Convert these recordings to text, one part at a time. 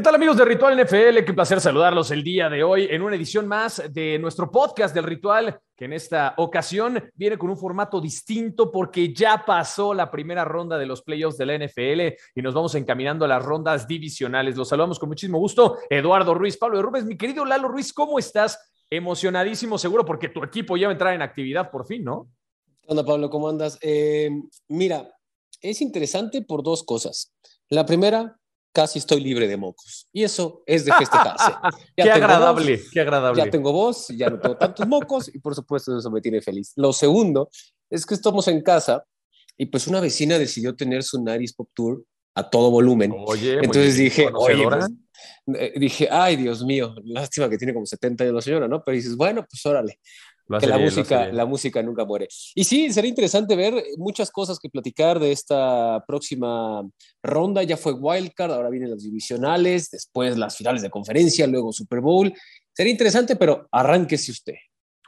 ¿Qué tal amigos de Ritual NFL? Qué placer saludarlos el día de hoy en una edición más de nuestro podcast del Ritual, que en esta ocasión viene con un formato distinto porque ya pasó la primera ronda de los playoffs de la NFL y nos vamos encaminando a las rondas divisionales. Los saludamos con muchísimo gusto. Eduardo Ruiz, Pablo de Rubens, mi querido Lalo Ruiz, ¿cómo estás? Emocionadísimo seguro porque tu equipo ya va a entrar en actividad por fin, ¿no? Hola Pablo, ¿cómo andas? Eh, mira, es interesante por dos cosas. La primera, casi estoy libre de mocos. Y eso es de festejarse. qué agradable, qué agradable. Ya tengo voz, ya no tengo tantos mocos y por supuesto eso me tiene feliz. Lo segundo es que estamos en casa y pues una vecina decidió tener su Nariz Pop Tour a todo volumen. Oye, entonces dije, oye, pues, eh, dije, ay, Dios mío, lástima que tiene como 70 años la señora, ¿no? Pero dices, bueno, pues órale que la, música, la música nunca muere. Y sí, sería interesante ver muchas cosas que platicar de esta próxima ronda. Ya fue Wildcard, ahora vienen los divisionales, después las finales de conferencia, luego Super Bowl. Sería interesante, pero arránquese usted.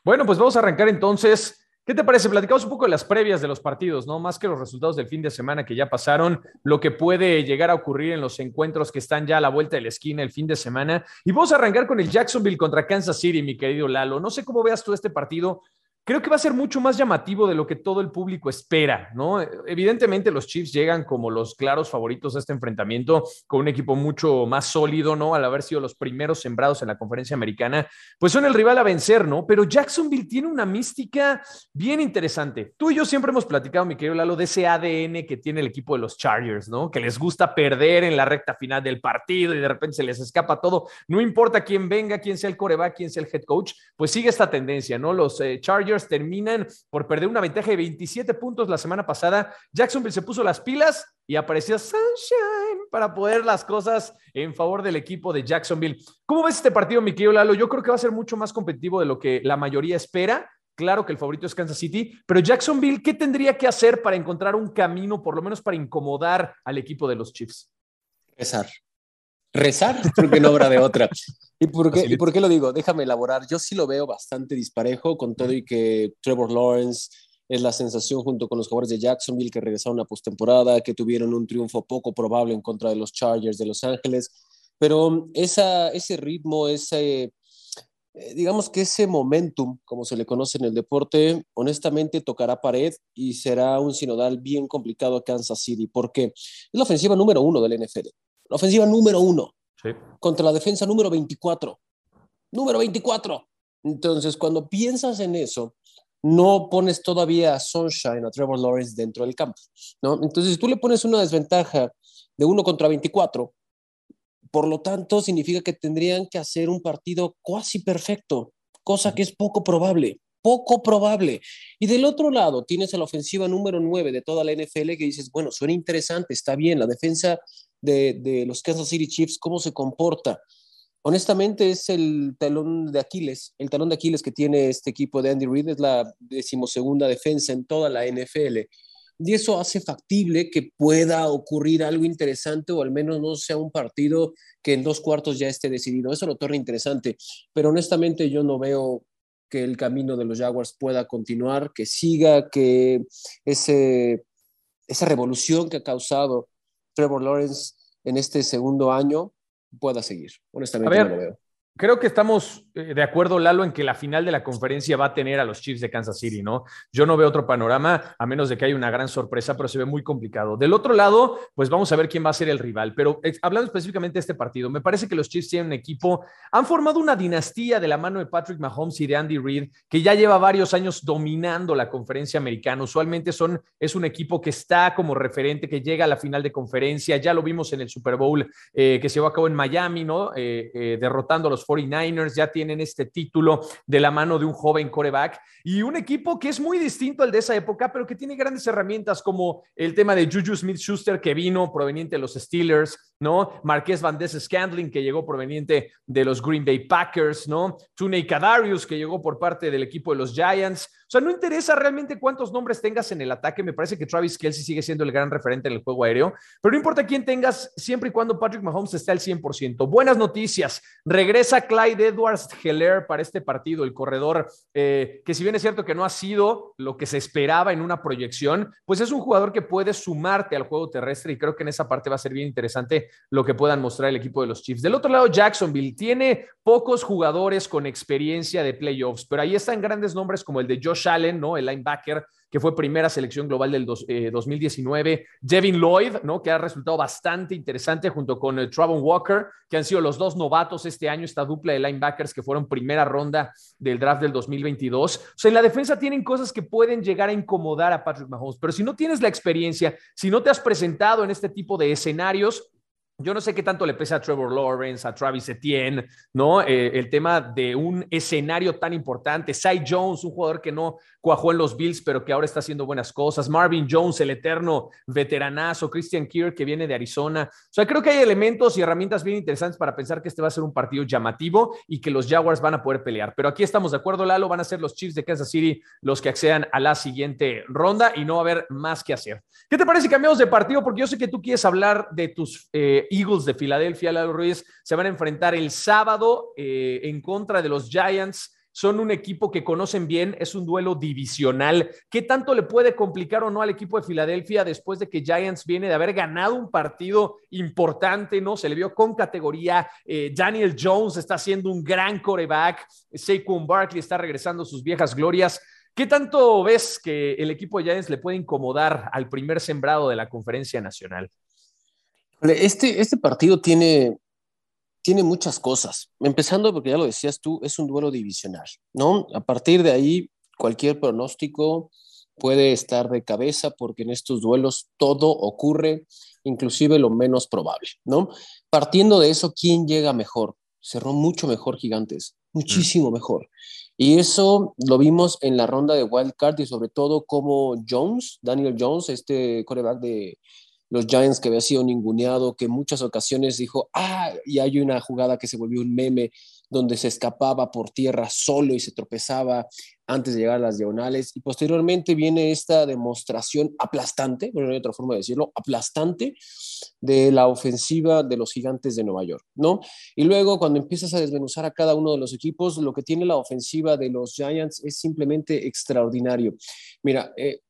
Bueno, pues vamos a arrancar entonces ¿Qué te parece? Platicamos un poco de las previas de los partidos, ¿no? Más que los resultados del fin de semana que ya pasaron, lo que puede llegar a ocurrir en los encuentros que están ya a la vuelta de la esquina el fin de semana. Y vamos a arrancar con el Jacksonville contra Kansas City, mi querido Lalo. No sé cómo veas tú este partido creo que va a ser mucho más llamativo de lo que todo el público espera, ¿no? Evidentemente los Chiefs llegan como los claros favoritos a este enfrentamiento con un equipo mucho más sólido, ¿no? Al haber sido los primeros sembrados en la conferencia americana, pues son el rival a vencer, ¿no? Pero Jacksonville tiene una mística bien interesante. Tú y yo siempre hemos platicado, mi querido Lalo, de ese ADN que tiene el equipo de los Chargers, ¿no? Que les gusta perder en la recta final del partido y de repente se les escapa todo. No importa quién venga, quién sea el coreback, quién sea el head coach, pues sigue esta tendencia, ¿no? Los eh, Chargers terminan por perder una ventaja de 27 puntos la semana pasada. Jacksonville se puso las pilas y apareció Sunshine para poder las cosas en favor del equipo de Jacksonville. ¿Cómo ves este partido, mi querido Lalo? Yo creo que va a ser mucho más competitivo de lo que la mayoría espera. Claro que el favorito es Kansas City, pero Jacksonville, ¿qué tendría que hacer para encontrar un camino, por lo menos para incomodar al equipo de los Chiefs? Rezar. Rezar, porque no habrá de otra. ¿Y por, qué, ¿Y por qué lo digo? Déjame elaborar. Yo sí lo veo bastante disparejo, con todo y que Trevor Lawrence es la sensación junto con los jugadores de Jacksonville que regresaron a postemporada, que tuvieron un triunfo poco probable en contra de los Chargers de Los Ángeles. Pero esa, ese ritmo, ese, eh, digamos que ese momentum, como se le conoce en el deporte, honestamente tocará pared y será un sinodal bien complicado a Kansas City, porque es la ofensiva número uno del NFL, la ofensiva número uno contra la defensa número 24. Número 24. Entonces, cuando piensas en eso, no pones todavía a Sunshine, a Trevor Lawrence dentro del campo, ¿no? Entonces, tú le pones una desventaja de 1 contra 24, por lo tanto, significa que tendrían que hacer un partido casi perfecto, cosa que es poco probable, poco probable. Y del otro lado, tienes a la ofensiva número 9 de toda la NFL que dices, bueno, suena interesante, está bien, la defensa de, los Kansas City Chiefs, cómo se comporta. Honestamente es el talón de Aquiles, el talón de Aquiles que tiene este equipo de Andy Reid, es la decimosegunda defensa en toda la NFL. Y eso hace factible que pueda ocurrir algo interesante o al menos no sea un partido que en dos cuartos ya esté decidido. Eso lo torna interesante, pero honestamente yo no veo que el camino de los Jaguars pueda continuar, que siga, que ese, esa revolución que ha causado Trevor Lawrence en este segundo año pueda seguir. Honestamente, no lo veo. Creo que estamos eh, de acuerdo, Lalo, en que la final de la conferencia va a tener a los Chiefs de Kansas City, ¿no? Yo no veo otro panorama, a menos de que haya una gran sorpresa, pero se ve muy complicado. Del otro lado, pues vamos a ver quién va a ser el rival. Pero eh, hablando específicamente de este partido, me parece que los Chiefs tienen un equipo, han formado una dinastía de la mano de Patrick Mahomes y de Andy Reid, que ya lleva varios años dominando la conferencia americana. Usualmente son, es un equipo que está como referente, que llega a la final de conferencia. Ya lo vimos en el Super Bowl eh, que se llevó a cabo en Miami, ¿no? derrotando a los 49ers, ya tienen este título de la mano de un joven coreback y un equipo que es muy distinto al de esa época, pero que tiene grandes herramientas como el tema de Juju Smith Schuster, que vino proveniente de los Steelers, ¿no? Marqués Van Scandling, que llegó proveniente de los Green Bay Packers, ¿no? Tunei Kadarius, que llegó por parte del equipo de los Giants. O sea, no interesa realmente cuántos nombres tengas en el ataque. Me parece que Travis Kelsey sigue siendo el gran referente en el juego aéreo, pero no importa quién tengas, siempre y cuando Patrick Mahomes esté al 100%. Buenas noticias. Regresa Clyde Edwards Heller para este partido, el corredor, eh, que si bien es cierto que no ha sido lo que se esperaba en una proyección, pues es un jugador que puede sumarte al juego terrestre y creo que en esa parte va a ser bien interesante lo que puedan mostrar el equipo de los Chiefs. Del otro lado, Jacksonville tiene pocos jugadores con experiencia de playoffs, pero ahí están grandes nombres como el de Josh Allen, ¿no? El linebacker que fue primera selección global del 2019, eh, Devin Lloyd, ¿no? que ha resultado bastante interesante junto con eh, Travon Walker, que han sido los dos novatos este año, esta dupla de linebackers que fueron primera ronda del draft del 2022. O sea, en la defensa tienen cosas que pueden llegar a incomodar a Patrick Mahomes, pero si no tienes la experiencia, si no te has presentado en este tipo de escenarios, yo no sé qué tanto le pesa a Trevor Lawrence, a Travis Etienne, ¿no? Eh, el tema de un escenario tan importante. Cy Jones, un jugador que no cuajó en los Bills, pero que ahora está haciendo buenas cosas. Marvin Jones, el eterno veteranazo. Christian Kirk, que viene de Arizona. O sea, creo que hay elementos y herramientas bien interesantes para pensar que este va a ser un partido llamativo y que los Jaguars van a poder pelear. Pero aquí estamos de acuerdo, Lalo, van a ser los Chiefs de Kansas City los que accedan a la siguiente ronda y no va a haber más que hacer. ¿Qué te parece cambiamos de partido? Porque yo sé que tú quieres hablar de tus eh, Eagles de Filadelfia, Lalo Ruiz. Se van a enfrentar el sábado eh, en contra de los Giants son un equipo que conocen bien, es un duelo divisional. ¿Qué tanto le puede complicar o no al equipo de Filadelfia después de que Giants viene de haber ganado un partido importante, ¿no? Se le vio con categoría. Eh, Daniel Jones está haciendo un gran coreback. Saquon Barkley está regresando sus viejas glorias. ¿Qué tanto ves que el equipo de Giants le puede incomodar al primer sembrado de la conferencia nacional? Este, este partido tiene, tiene muchas cosas. Empezando porque ya lo decías tú, es un duelo divisional, ¿no? A partir de ahí, cualquier pronóstico puede estar de cabeza porque en estos duelos todo ocurre, inclusive lo menos probable, ¿no? Partiendo de eso, ¿quién llega mejor? Cerró mucho mejor Gigantes, muchísimo mm. mejor. Y eso lo vimos en la ronda de Wild Card y sobre todo como Jones, Daniel Jones, este coreback de, los Giants que había sido ninguneado, que en muchas ocasiones dijo, ah, y hay una jugada que se volvió un meme donde se escapaba por tierra solo y se tropezaba antes de llegar a las diagonales. Y posteriormente viene esta demostración aplastante, no hay otra forma de decirlo, aplastante de la ofensiva de los gigantes de Nueva York, ¿no? Y luego cuando empiezas a desmenuzar a cada uno de los equipos, lo que tiene la ofensiva de los Giants es simplemente extraordinario. Mira, eh,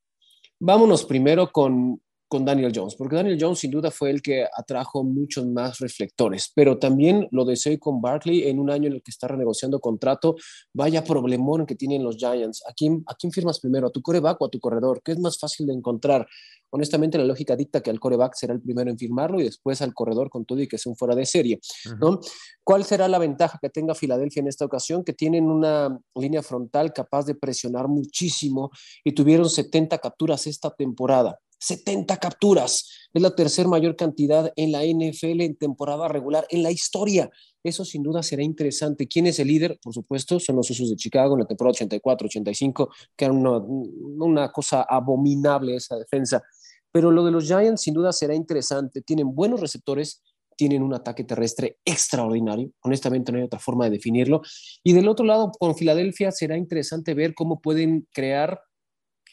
vámonos primero con con Daniel Jones, porque Daniel Jones sin duda fue el que atrajo muchos más reflectores, pero también lo deseo con Barkley en un año en el que está renegociando contrato. Vaya problemón que tienen los Giants. ¿A quién, ¿A quién firmas primero? ¿A tu coreback o a tu corredor? ¿Qué es más fácil de encontrar? Honestamente, la lógica dicta que al coreback será el primero en firmarlo y después al corredor con todo y que sea un fuera de serie. ¿no? ¿Cuál será la ventaja que tenga Filadelfia en esta ocasión? Que tienen una línea frontal capaz de presionar muchísimo y tuvieron 70 capturas esta temporada. 70 capturas. Es la tercer mayor cantidad en la NFL en temporada regular en la historia. Eso sin duda será interesante. ¿Quién es el líder? Por supuesto, son los Usos de Chicago en la temporada 84-85, que era una, una cosa abominable esa defensa. Pero lo de los Giants sin duda será interesante. Tienen buenos receptores, tienen un ataque terrestre extraordinario. Honestamente, no hay otra forma de definirlo. Y del otro lado, con Filadelfia, será interesante ver cómo pueden crear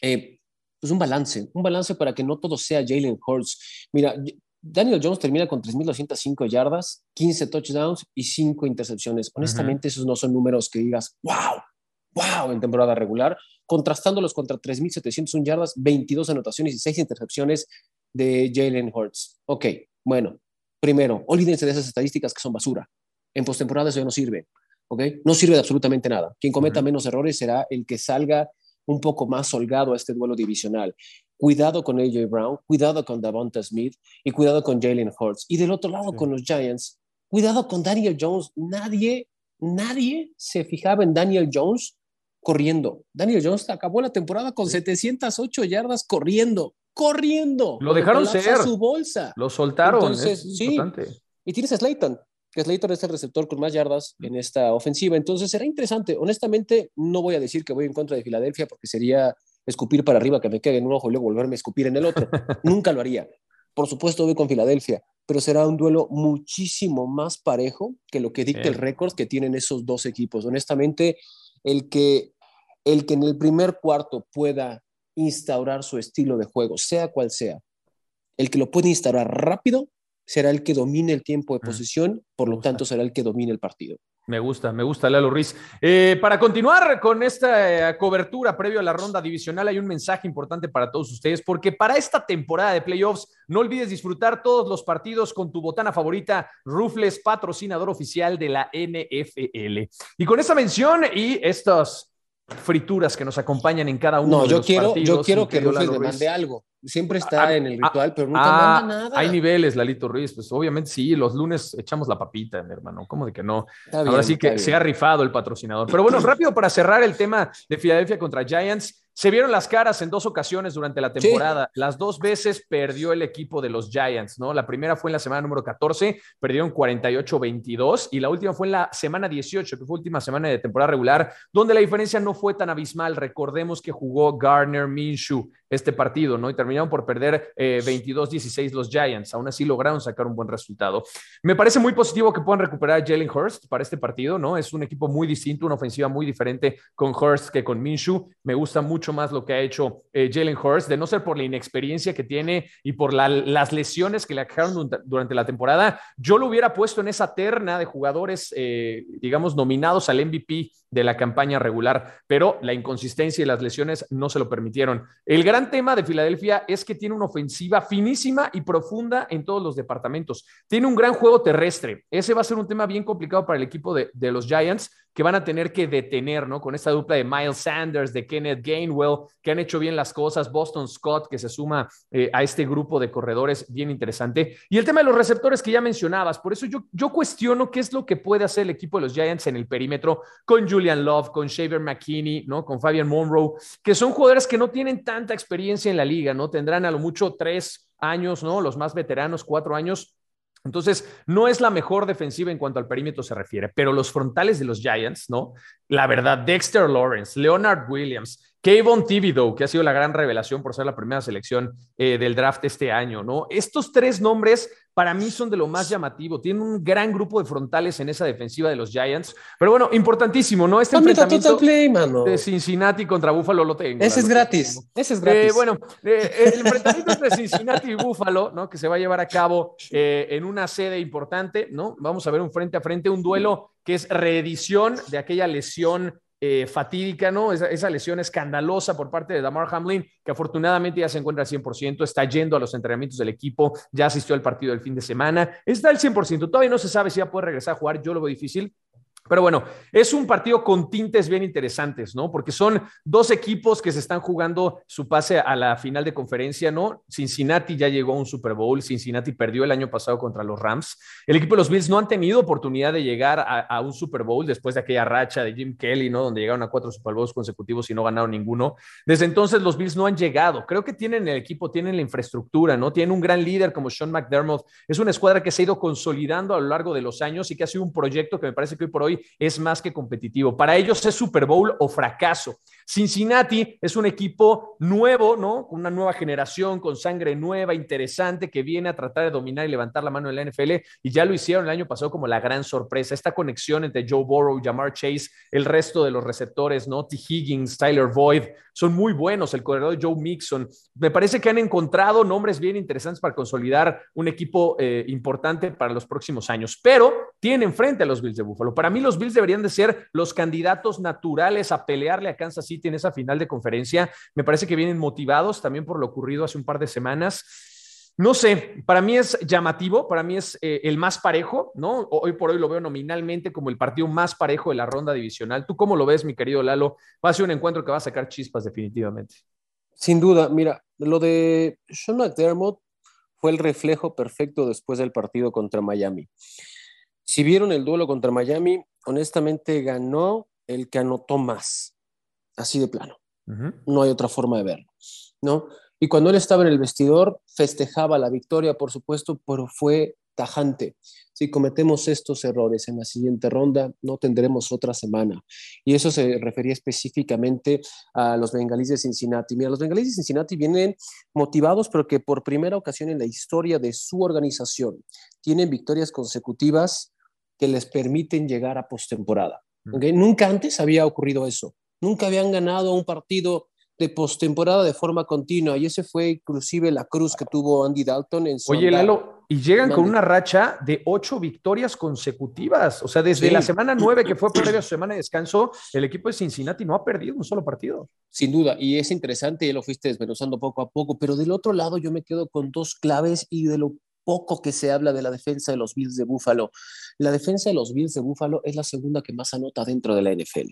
eh, pues un balance, un balance para que no todo sea Jalen Hurts. Mira, Daniel Jones termina con 3.205 yardas, 15 touchdowns y 5 intercepciones. Honestamente, esos no son números que digas, wow, wow, en temporada regular, contrastándolos contra 3.701 yardas, 22 anotaciones y 6 intercepciones de Jalen Hurts. Ok, bueno, primero, olvídense de esas estadísticas que son basura. En postemporada eso ya no sirve. ¿ok? No sirve de absolutamente nada. Quien cometa menos errores será el que salga un poco más holgado a este duelo divisional. Cuidado con AJ Brown, cuidado con Davonta Smith y cuidado con Jalen Hurts. Y del otro lado con los Giants, cuidado con Daniel Jones. Nadie, nadie se fijaba en Daniel Jones corriendo. Daniel Jones acabó la temporada con 708 yardas corriendo, corriendo. Lo dejaron ser. su bolsa. Lo soltaron. Entonces, sí. Y tienes a Slayton, que Slater es el receptor con más yardas en esta ofensiva. Entonces será interesante. Honestamente, no voy a decir que voy en contra de Filadelfia porque sería escupir para arriba, que me quede en un ojo y luego volverme a escupir en el otro. Nunca lo haría. Por supuesto, voy con Filadelfia, pero será un duelo muchísimo más parejo que lo que dicta el récord que tienen esos dos equipos. Honestamente, el que, el que en el primer cuarto pueda instaurar su estilo de juego, sea cual sea, el que lo puede instaurar rápido, será el que domine el tiempo de posesión, por lo tanto será el que domine el partido. Me gusta, me gusta Lalo Ruiz. Eh, para continuar con esta eh, cobertura previo a la ronda divisional, hay un mensaje importante para todos ustedes, porque para esta temporada de playoffs, no olvides disfrutar todos los partidos con tu botana favorita, Rufles, patrocinador oficial de la NFL. Y con esta mención y estos frituras que nos acompañan en cada uno no, de los quiero, partidos. Yo quiero que Rufles me mande algo. Siempre está Ah, en el ah, ritual, pero nunca Ah, manda nada. Hay niveles, Lalito Ruiz. Pues obviamente sí, los lunes echamos la papita, mi hermano. ¿Cómo de que no? Está Ahora bien, sí que se ha rifado el patrocinador. Pero bueno, rápido para cerrar el tema de Filadelfia contra Giants. Se vieron las caras en dos ocasiones durante la temporada. Las dos veces perdió el equipo de los Giants, ¿no? La primera fue en la semana número 14, perdieron 48-22 y la última fue en la semana 18, que fue última semana de temporada regular, donde la diferencia no fue tan abismal. Recordemos que jugó Garner Minshew este partido, ¿no? Y terminaron por perder eh, 22-16 los Giants. Aún así lograron sacar un buen resultado. Me parece muy positivo que puedan recuperar a Jalen Hurst para este partido, ¿no? Es un equipo muy distinto, una ofensiva muy diferente con Hurst que con Minshew. Me gusta mucho más lo que ha hecho eh, Jalen Hurst, de no ser por la inexperiencia que tiene y por la- las lesiones que le durante- durante la temporada. Yo lo hubiera puesto en esa terna de jugadores, eh, digamos, nominados al MVP de la campaña regular, pero la inconsistencia y las lesiones no se lo permitieron. El gran tema de Filadelfia es que tiene una ofensiva finísima y profunda en todos los departamentos. Tiene un gran juego terrestre. Ese va a ser un tema bien complicado para el equipo de, de los Giants, que van a tener que detener, ¿no? Con esta dupla de Miles Sanders, de Kenneth Gainwell, que han hecho bien las cosas, Boston Scott, que se suma eh, a este grupo de corredores bien interesante. Y el tema de los receptores que ya mencionabas, por eso yo, yo cuestiono qué es lo que puede hacer el equipo de los Giants en el perímetro con Julian Love, con Shaver McKinney, ¿no? Con Fabian Monroe, que son jugadores que no tienen tanta experiencia en la liga, ¿no? Tendrán a lo mucho tres años, ¿no? Los más veteranos, cuatro años. Entonces, no es la mejor defensiva en cuanto al perímetro se refiere, pero los frontales de los Giants, ¿no? La verdad, Dexter Lawrence, Leonard Williams, Kayvon Thibodeau, que ha sido la gran revelación por ser la primera selección eh, del draft este año, ¿no? Estos tres nombres para mí son de lo más llamativo. Tienen un gran grupo de frontales en esa defensiva de los Giants. Pero bueno, importantísimo, ¿no? Este enfrentamiento Play, mano. de Cincinnati contra Buffalo lo tengo. Ese es gratis. tengo. Ese es Eh, gratis. bueno, eh, el enfrentamiento entre Cincinnati y Buffalo, ¿no? Que se va a llevar a cabo eh, en una sede importante, ¿no? Vamos a ver un frente a frente, un duelo que es reedición de aquella lesión eh, fatídica, ¿no? Esa, esa, lesión escandalosa por parte de Damar Hamlin, que afortunadamente ya se encuentra al 100%, está yendo a los entrenamientos del equipo, ya asistió al partido del fin de semana, está al 100%, todavía no se sabe si va a poder regresar a jugar, yo lo veo difícil, pero bueno, es un partido con tintes bien interesantes, ¿no? Porque son dos equipos que se están jugando su pase a la final de conferencia, ¿no? Cincinnati ya llegó a un Super Bowl, Cincinnati perdió el año pasado contra los Rams. El equipo de los Bills no han tenido oportunidad de llegar a, a un Super Bowl después de aquella racha de Jim Kelly, ¿no? Donde llegaron a cuatro Super Bowls consecutivos y no ganaron ninguno. Desde entonces los Bills no han llegado. Creo que tienen el equipo, tienen la infraestructura, ¿no? Tienen un gran líder como Sean McDermott. Es una escuadra que se ha ido consolidando a lo largo de los años y que ha sido un proyecto que me parece que hoy por hoy es más que competitivo. Para ellos es Super Bowl o fracaso. Cincinnati es un equipo nuevo, ¿no? Una nueva generación, con sangre nueva, interesante, que viene a tratar de dominar y levantar la mano en la NFL y ya lo hicieron el año pasado como la gran sorpresa. Esta conexión entre Joe Burrow, Jamar Chase, el resto de los receptores, ¿no? T. Higgins, Tyler Boyd, son muy buenos. El corredor Joe Mixon. Me parece que han encontrado nombres bien interesantes para consolidar un equipo eh, importante para los próximos años, pero tienen frente a los Bills de Buffalo. Para mí los Bills deberían de ser los candidatos naturales a pelearle a Kansas City en esa final de conferencia. Me parece que vienen motivados también por lo ocurrido hace un par de semanas. No sé, para mí es llamativo, para mí es eh, el más parejo, ¿no? Hoy por hoy lo veo nominalmente como el partido más parejo de la ronda divisional. ¿Tú cómo lo ves, mi querido Lalo? Va a ser un encuentro que va a sacar chispas definitivamente. Sin duda, mira, lo de Sean McDermott fue el reflejo perfecto después del partido contra Miami. Si vieron el duelo contra Miami, honestamente ganó el que anotó más, así de plano. Uh -huh. No hay otra forma de verlo, ¿no? Y cuando él estaba en el vestidor, festejaba la victoria, por supuesto, pero fue tajante. Si cometemos estos errores en la siguiente ronda, no tendremos otra semana. Y eso se refería específicamente a los bengalíes de Cincinnati. Mira, los bengalíes de Cincinnati vienen motivados, pero que por primera ocasión en la historia de su organización tienen victorias consecutivas que les permiten llegar a postemporada. ¿okay? Nunca antes había ocurrido eso. Nunca habían ganado un partido de postemporada de forma continua y ese fue inclusive la cruz que tuvo Andy Dalton en su Oye. Lalo, Y llegan con una racha de ocho victorias consecutivas. O sea, desde la semana nueve, que fue previa a su semana de descanso, el equipo de Cincinnati no ha perdido un solo partido. Sin duda, y es interesante, ya lo fuiste desmenuzando poco a poco, pero del otro lado yo me quedo con dos claves y de lo poco que se habla de la defensa de los Bills de Buffalo. La defensa de los Bills de Buffalo es la segunda que más anota dentro de la NFL.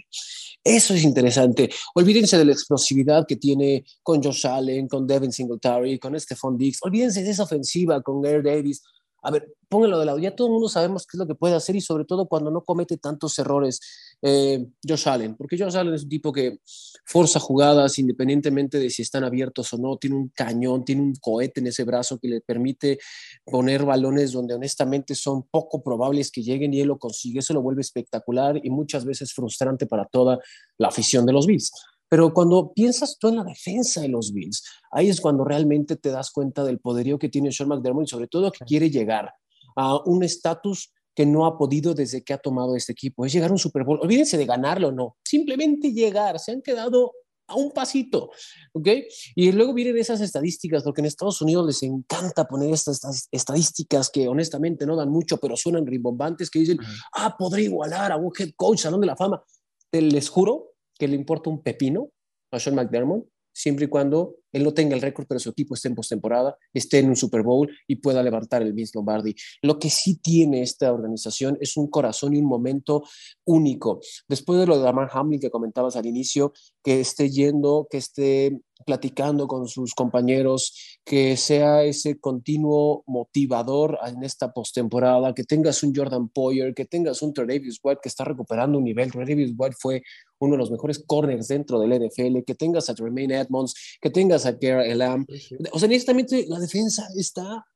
Eso es interesante. Olvídense de la explosividad que tiene con Josh Allen, con Devin Singletary, con Stephon Diggs. Olvídense de esa ofensiva con Air Davis. A ver, pónganlo de lado. Ya todo el mundo sabemos qué es lo que puede hacer y sobre todo cuando no comete tantos errores eh, Josh Allen, porque Josh Allen es un tipo que forza jugadas independientemente de si están abiertos o no, tiene un cañón, tiene un cohete en ese brazo que le permite poner balones donde honestamente son poco probables que lleguen y él lo consigue. Eso lo vuelve espectacular y muchas veces frustrante para toda la afición de los Bills. Pero cuando piensas tú en la defensa de los Bills, ahí es cuando realmente te das cuenta del poderío que tiene Sean McDermott y sobre todo que quiere llegar a un estatus que no ha podido desde que ha tomado este equipo. Es llegar a un Super Bowl. Olvídense de ganarlo, no. Simplemente llegar. Se han quedado a un pasito, ¿ok? Y luego vienen esas estadísticas, porque en Estados Unidos les encanta poner estas, estadísticas que honestamente no dan mucho, pero suenan rimbombantes, que dicen, ah, podría igualar a un head coach, salón de la fama. Les juro que le importa un pepino a Sean McDermott, siempre y cuando él no tenga el récord, pero su equipo esté en postemporada, esté en un Super Bowl y pueda levantar el Vince Lombardi. Lo que sí tiene esta organización es un corazón y un momento único. Después de lo de Damar Hamlin que comentabas al inicio, que esté yendo, que esté platicando con sus compañeros, que sea ese continuo motivador en esta postemporada, que tengas un Jordan Poyer, que tengas un Tredavious White que está recuperando un nivel. Tredavious White fue uno de los mejores corners dentro del NFL, que tengas a Tremaine Edmonds, que tengas a Elam. O sea, honestamente, la defensa está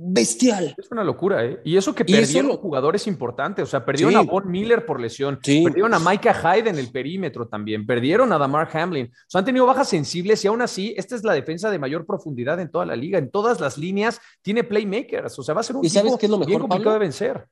bestial. Es una locura, ¿eh? Y eso que perdieron jugadores importantes, o sea, perdieron a Von Miller por lesión, perdieron a Micah Hyde en el perímetro también, perdieron a Damar Hamlin, o sea, han tenido bajas sensibles y aún así, esta es la defensa de mayor profundidad en toda la liga, en todas las líneas tiene playmakers, o sea, va a ser un ¿Y sabes qué es lo mejor, bien complicado de vencer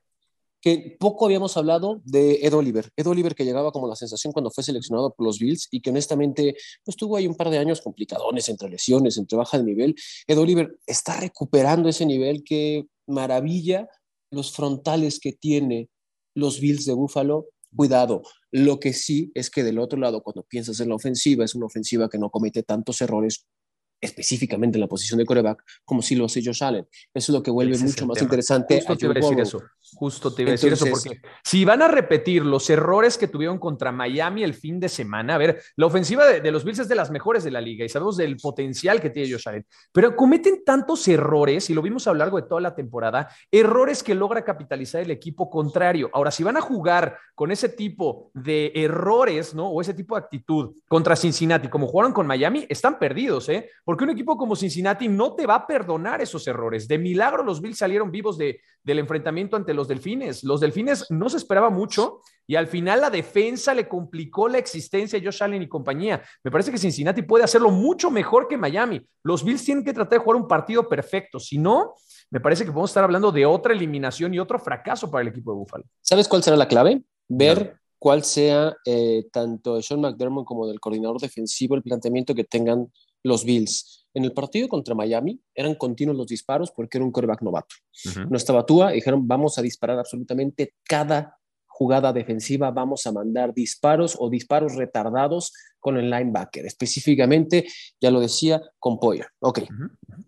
que poco habíamos hablado de Ed Oliver. Ed Oliver que llegaba como la sensación cuando fue seleccionado por los Bills y que honestamente pues tuvo ahí un par de años complicadones entre lesiones, entre baja de nivel. Ed Oliver está recuperando ese nivel que maravilla los frontales que tiene los Bills de Buffalo. Cuidado, lo que sí es que del otro lado, cuando piensas en la ofensiva, es una ofensiva que no comete tantos errores específicamente en la posición de coreback, como si lo hace Josh Allen. Eso es lo que vuelve mucho más interesante. Justo te iba a decir eso. Justo te iba a decir eso, porque si van a repetir los errores que tuvieron contra Miami el fin de semana, a ver, la ofensiva de, los Bills es de las mejores de la liga y sabemos del potencial que tiene Josh Allen, pero cometen tantos errores, y lo vimos a lo largo de toda la temporada, errores que logra capitalizar el equipo contrario. Ahora, si van a jugar con ese tipo de errores, ¿no? O ese tipo de actitud contra Cincinnati, como jugaron con Miami, están perdidos, ¿eh? Porque un equipo como Cincinnati no te va a perdonar esos errores. De milagro los Bills salieron vivos de, del enfrentamiento ante los Delfines. Los Delfines no se esperaba mucho y al final la defensa le complicó la existencia a Josh Allen y compañía. Me parece que Cincinnati puede hacerlo mucho mejor que Miami. Los Bills tienen que tratar de jugar un partido perfecto. Si no, me parece que podemos estar hablando de otra eliminación y otro fracaso para el equipo de Buffalo. ¿Sabes cuál será la clave? Ver cuál sea eh, tanto de Sean McDermott como del coordinador defensivo el planteamiento que tengan los Bills. En el partido contra Miami eran continuos los disparos porque era un quarterback novato. No estaba Tua, dijeron vamos a disparar absolutamente cada jugada defensiva, vamos a mandar disparos o disparos retardados con el linebacker, específicamente, ya lo decía, con Poyer. Ok,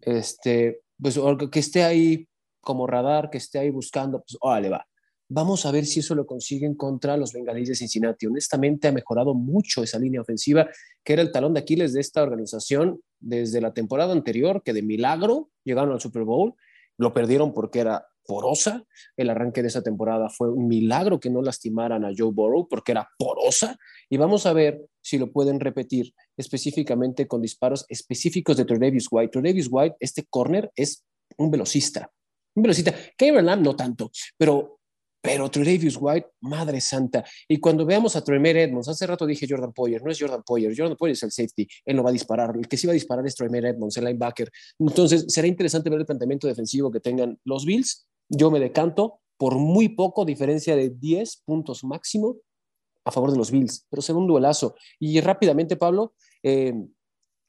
este, pues que esté ahí como radar, que esté ahí buscando, pues órale, va. Vamos a ver si eso lo consiguen contra los Bengalíes de Cincinnati. Honestamente, ha mejorado mucho esa línea ofensiva, que era el talón de Aquiles de esta organización desde la temporada anterior, que de milagro llegaron al Super Bowl. Lo perdieron porque era porosa. El arranque de esa temporada fue un milagro que no lastimaran a Joe Burrow porque era porosa. Y vamos a ver si lo pueden repetir específicamente con disparos específicos de Tredavious White. Tredavious White, este corner, es un velocista. Un velocista. Kevin Lamb no tanto, pero pero Tredavious White, madre santa. Y cuando veamos a Tremere Edmonds, hace rato dije Jordan Poyer, no es Jordan Poyer, Jordan Poyer es el safety, él no va a disparar, el que sí va a disparar es Tremere Edmonds, el linebacker. Entonces, será interesante ver el planteamiento defensivo que tengan los Bills. Yo me decanto por muy poco, diferencia de 10 puntos máximo a favor de los Bills, pero segundo duelazo. Y rápidamente, Pablo, eh,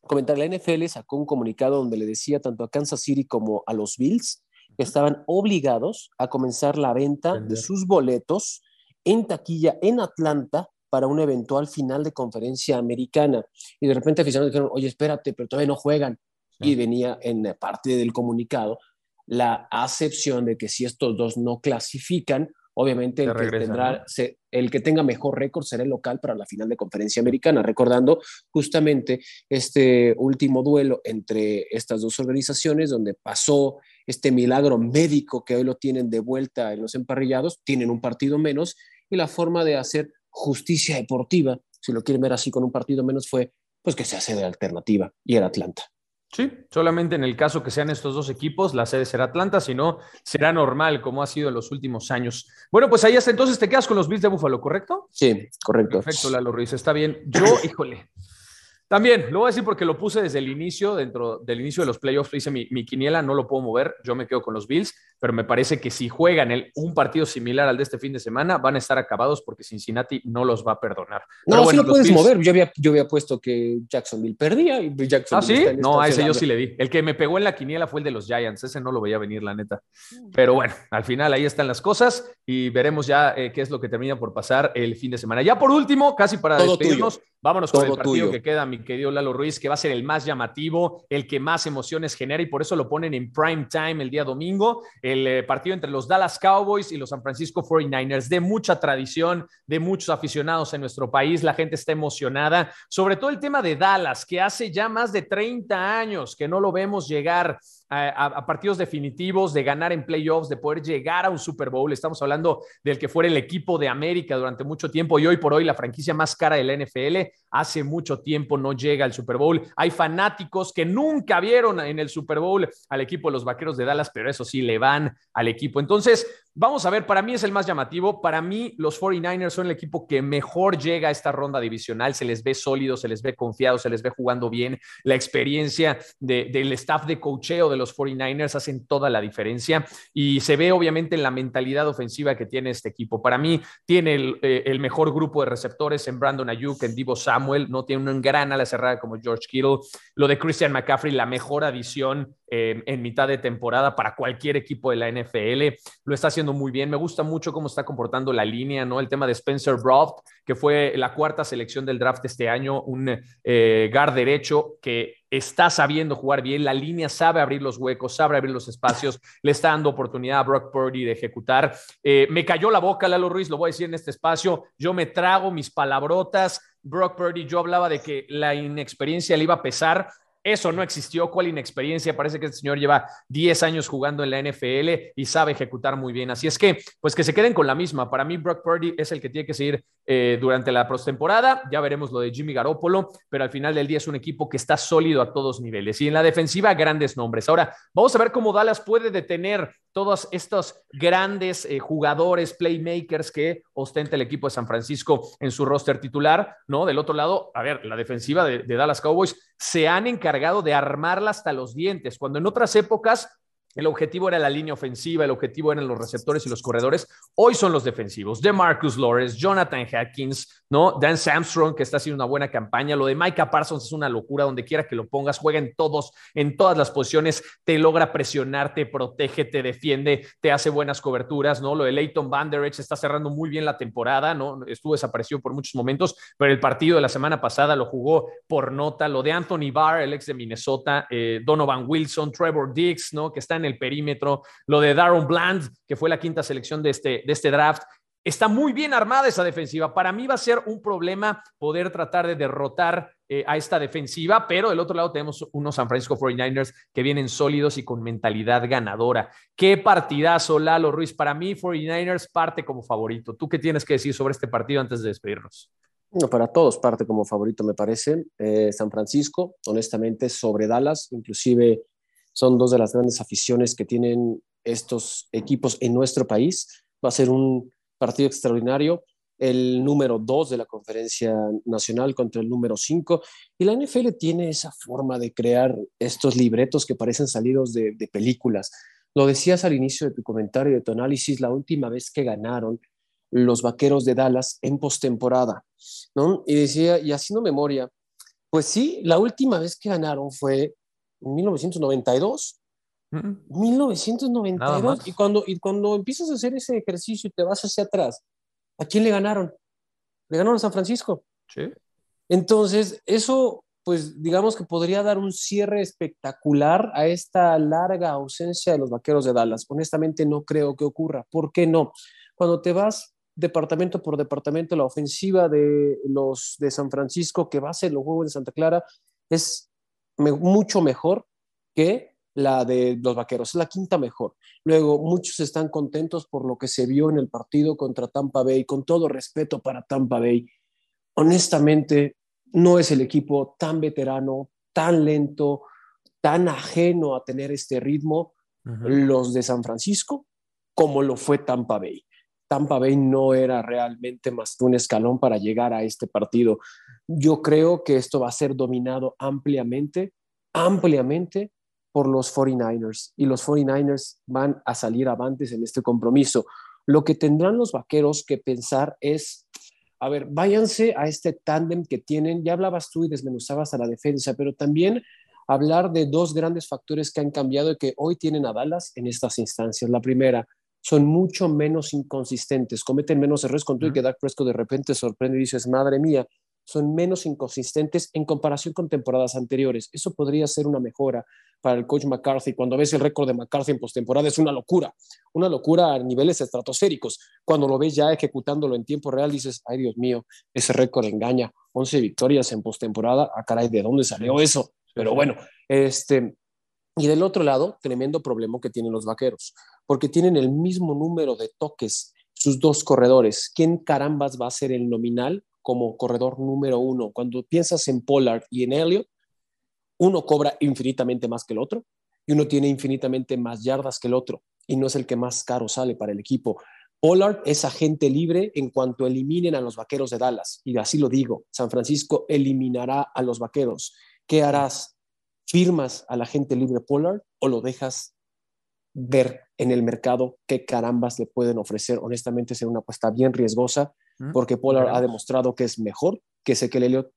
comentar, la NFL sacó un comunicado donde le decía tanto a Kansas City como a los Bills que estaban obligados a comenzar la venta de sus boletos en taquilla en Atlanta para una eventual final de conferencia americana. Y de repente aficionados dijeron, oye, espérate, pero todavía no juegan. Y venía en parte del comunicado la acepción de que si estos dos no clasifican, obviamente el que, tendrá, el que tenga mejor récord será el local para la final de conferencia americana, recordando justamente este último duelo entre estas dos organizaciones donde pasó este milagro médico que hoy lo tienen de vuelta en los emparrillados, tienen un partido menos y la forma de hacer justicia deportiva, si lo quieren ver así con un partido menos, fue pues que se hace de alternativa y era Atlanta. Sí, solamente en el caso que sean estos dos equipos, la sede será Atlanta, si no, será normal como ha sido en los últimos años. Bueno, pues ahí hasta entonces te quedas con los Bills de Búfalo, ¿correcto? Sí, correcto. Perfecto, Lalo Ruiz, está bien. Yo, híjole, también, lo voy a decir porque lo puse desde el inicio, dentro del inicio de los playoffs, hice mi, mi, quiniela, no lo puedo mover, yo me quedo con los Bills, pero me parece que si juegan el, un partido similar al de este fin de semana, van a estar acabados porque Cincinnati no los va a perdonar. No, bueno, sí lo puedes mover, yo había, yo había puesto que Jacksonville perdía y Jacksonville ¿Ah, sí? No, a ese yo sí le di. El que me pegó en la quiniela fue el de los Giants, ese no lo veía venir, la neta. Pero bueno, al final ahí están las cosas y veremos ya eh, qué es lo que termina por pasar el fin de semana. Ya por último, casi para despedirnos, vámonos con el partido que queda, mi querido Lalo Ruiz, que va a ser el más llamativo, el que más emociones genera y por eso lo ponen en prime time el día domingo, el eh, partido entre los Dallas Cowboys y los San Francisco 49ers, de mucha tradición, de muchos aficionados en nuestro país, la gente está emocionada, sobre todo el tema de Dallas, que hace ya más de 30 años que no lo vemos llegar a, partidos definitivos, de ganar en playoffs, de poder llegar a un Super Bowl. Estamos hablando del que fuera el equipo de América durante mucho tiempo y hoy por hoy la franquicia más cara de la NFL. Hace mucho tiempo no llega al Super Bowl. Hay fanáticos que nunca vieron en el Super Bowl al equipo de los Vaqueros de Dallas, pero eso sí, le van al equipo. Entonces, Vamos a ver, para mí es el más llamativo. Para mí, los 49ers son el equipo que mejor llega a esta ronda divisional. Se les ve sólido, se les ve confiado, se les ve jugando bien. La experiencia del staff de cocheo de los 49ers hacen toda la diferencia y se ve obviamente en la mentalidad ofensiva que tiene este equipo. Para mí, tiene el, eh, mejor grupo de receptores en Brandon Ayuk, en Divo Samuel. No tiene un gran ala cerrada como George Kittle. Lo de Christian McCaffrey, la mejor adición eh, en mitad de temporada para cualquier equipo de la NFL. Lo está haciendo muy bien. Me gusta mucho cómo está comportando la línea, ¿no? El tema de Spencer Broft, que fue la cuarta selección del draft este año, un eh, guard derecho que está sabiendo jugar bien, la línea sabe abrir los huecos, sabe abrir los espacios, le está dando oportunidad a Brock Purdy de ejecutar. Eh, me cayó la boca Lalo Ruiz, lo voy a decir en este espacio, yo me trago mis palabrotas. Brock Purdy, yo hablaba de que la inexperiencia le iba a pesar. Eso no existió. ¿Cuál inexperiencia? Parece que este señor lleva 10 años jugando en la NFL y sabe ejecutar muy bien. Así es que, pues que se queden con la misma. Para mí, Brock Purdy es el que tiene que seguir eh, durante la postemporada. Ya veremos lo de Jimmy Garoppolo, pero al final del día es un equipo que está sólido a todos niveles. Y en la defensiva, grandes nombres. Ahora, vamos a ver cómo Dallas puede detener todos estos grandes eh, jugadores, playmakers que ostenta el equipo de San Francisco en su roster titular, ¿no? Del otro lado, a ver, la defensiva de, de Dallas Cowboys se han encargado de armarla hasta los dientes, cuando en otras épocas el objetivo era la línea ofensiva, el objetivo eran los receptores y los corredores. Hoy son los defensivos. De Marcus Lawrence, Jonathan Hatkins, ¿no? Dan Samstrong, que está haciendo una buena campaña. Lo de Micah Parsons es una locura. Donde quiera que lo pongas, juega en todos, en todas las posiciones. Te logra presionar, te protege, te defiende, te hace buenas coberturas, ¿no? Lo de Leighton Van Der está cerrando muy bien la temporada, ¿no? Estuvo desaparecido por muchos momentos, pero el partido de la semana pasada lo jugó por nota. Lo de Anthony Barr, el ex de Minnesota, eh, Donovan Wilson, Trevor Dix, ¿no? Que están en el perímetro, lo de Darren Bland, que fue la quinta selección de este, de este draft. Está muy bien armada esa defensiva. Para mí va a ser un problema poder tratar de derrotar eh, a esta defensiva, pero del otro lado tenemos unos San Francisco 49ers que vienen sólidos y con mentalidad ganadora. Qué partidazo, Lalo Ruiz. Para mí, 49ers parte como favorito. ¿Tú qué tienes que decir sobre este partido antes de despedirnos? No, para todos parte como favorito, me parece. Eh, San Francisco, honestamente, sobre Dallas, inclusive son dos de las grandes aficiones que tienen estos equipos en nuestro país. Va a ser un partido extraordinario, el número dos de la conferencia nacional contra el número cinco. Y la NFL tiene esa forma de crear estos libretos que parecen salidos de, películas. Lo decías al inicio de tu comentario, de tu análisis, la última vez que ganaron los vaqueros de Dallas en postemporada, ¿no? Y decía, y haciendo memoria, pues sí, la última vez que ganaron fue en 1992, 1992. Y cuando, y cuando empiezas a hacer ese ejercicio y te vas hacia atrás, ¿a quién le ganaron? Le ganaron a San Francisco. Sí. Entonces, eso, pues digamos que podría dar un cierre espectacular a esta larga ausencia de los vaqueros de Dallas. Honestamente, no creo que ocurra. ¿Por qué no? Cuando te vas departamento por departamento, la ofensiva de los de San Francisco que va a ser los juegos de Santa Clara es mucho mejor que la de los Vaqueros, es la quinta mejor. Luego, muchos están contentos por lo que se vio en el partido contra Tampa Bay, con todo respeto para Tampa Bay. Honestamente, no es el equipo tan veterano, tan lento, tan ajeno a tener este ritmo, los de San Francisco, como lo fue Tampa Bay. Tampa Bay no era realmente más que un escalón para llegar a este partido. Yo creo que esto va a ser dominado ampliamente, ampliamente por los 49ers y los 49ers van a salir avantes en este compromiso. Lo que tendrán los vaqueros que pensar es, a ver, váyanse a este tándem que tienen, ya hablabas tú y desmenuzabas a la defensa, pero también hablar de dos grandes factores que han cambiado y que hoy tienen a Dallas en estas instancias. La primera, son mucho menos inconsistentes, cometen menos errores con tú y que Dak Prescott de repente sorprende y dices, madre mía, son menos inconsistentes en comparación con temporadas anteriores. Eso podría ser una mejora para el coach McCarthy. Cuando ves el récord de McCarthy en postemporada es una locura, una locura a niveles estratosféricos. Cuando lo ves ya ejecutándolo en tiempo real, dices, ay Dios mío, ese récord engaña. 11 victorias en postemporada, ah caray, ¿de dónde salió eso? Pero bueno, este, y del otro lado, tremendo problema que tienen los vaqueros, porque tienen el mismo número de toques sus dos corredores. ¿Quién carambas va a ser el nominal como corredor número uno. Cuando piensas en Pollard y en Elliott, uno cobra infinitamente más que el otro y uno tiene infinitamente más yardas que el otro y no es el que más caro sale para el equipo. Pollard es agente libre en cuanto eliminen a los vaqueros de Dallas. Y así lo digo, San Francisco eliminará a los vaqueros. ¿Qué harás? ¿Firmas al agente libre Pollard o lo dejas ver en el mercado qué carambas le pueden ofrecer? Honestamente, será una apuesta bien riesgosa porque Pollard ha demostrado que es mejor que Ezequiel Elliott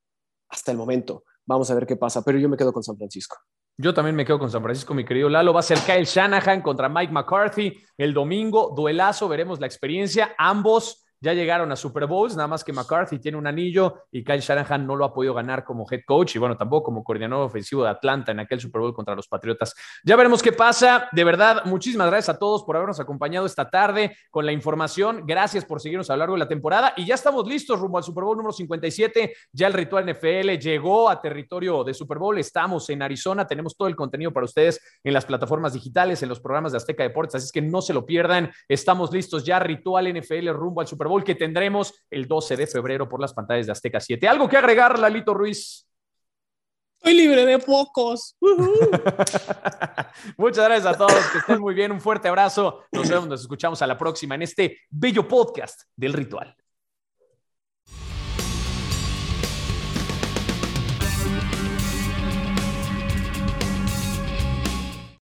hasta el momento. Vamos a ver qué pasa, pero yo me quedo con San Francisco. Yo también me quedo con San Francisco, mi querido Lalo. Va a ser Kyle Shanahan contra Mike McCarthy el domingo. Duelazo, veremos la experiencia. Ambos ya llegaron a Super Bowls, nada más que McCarthy tiene un anillo y Kyle Shanahan no lo ha podido ganar como head coach y bueno, tampoco como coordinador ofensivo de Atlanta en aquel Super Bowl contra los Patriotas. Ya veremos qué pasa. De verdad, muchísimas gracias a todos por habernos acompañado esta tarde con la información. Gracias por seguirnos a lo largo de la temporada y ya estamos listos rumbo al Super Bowl número 57. Ya el ritual NFL llegó a territorio de Super Bowl. Estamos en Arizona, tenemos todo el contenido para ustedes en las plataformas digitales, en los programas de Azteca Deportes, así es que no se lo pierdan. Estamos listos ya, ritual NFL rumbo al Super Bowl que tendremos el 12 de febrero por las pantallas de Azteca 7. ¿Algo que agregar, Lalito Ruiz? Estoy libre de pocos. Muchas gracias a todos, que estén muy bien, un fuerte abrazo. Nos vemos, nos escuchamos a la próxima en este bello podcast del ritual.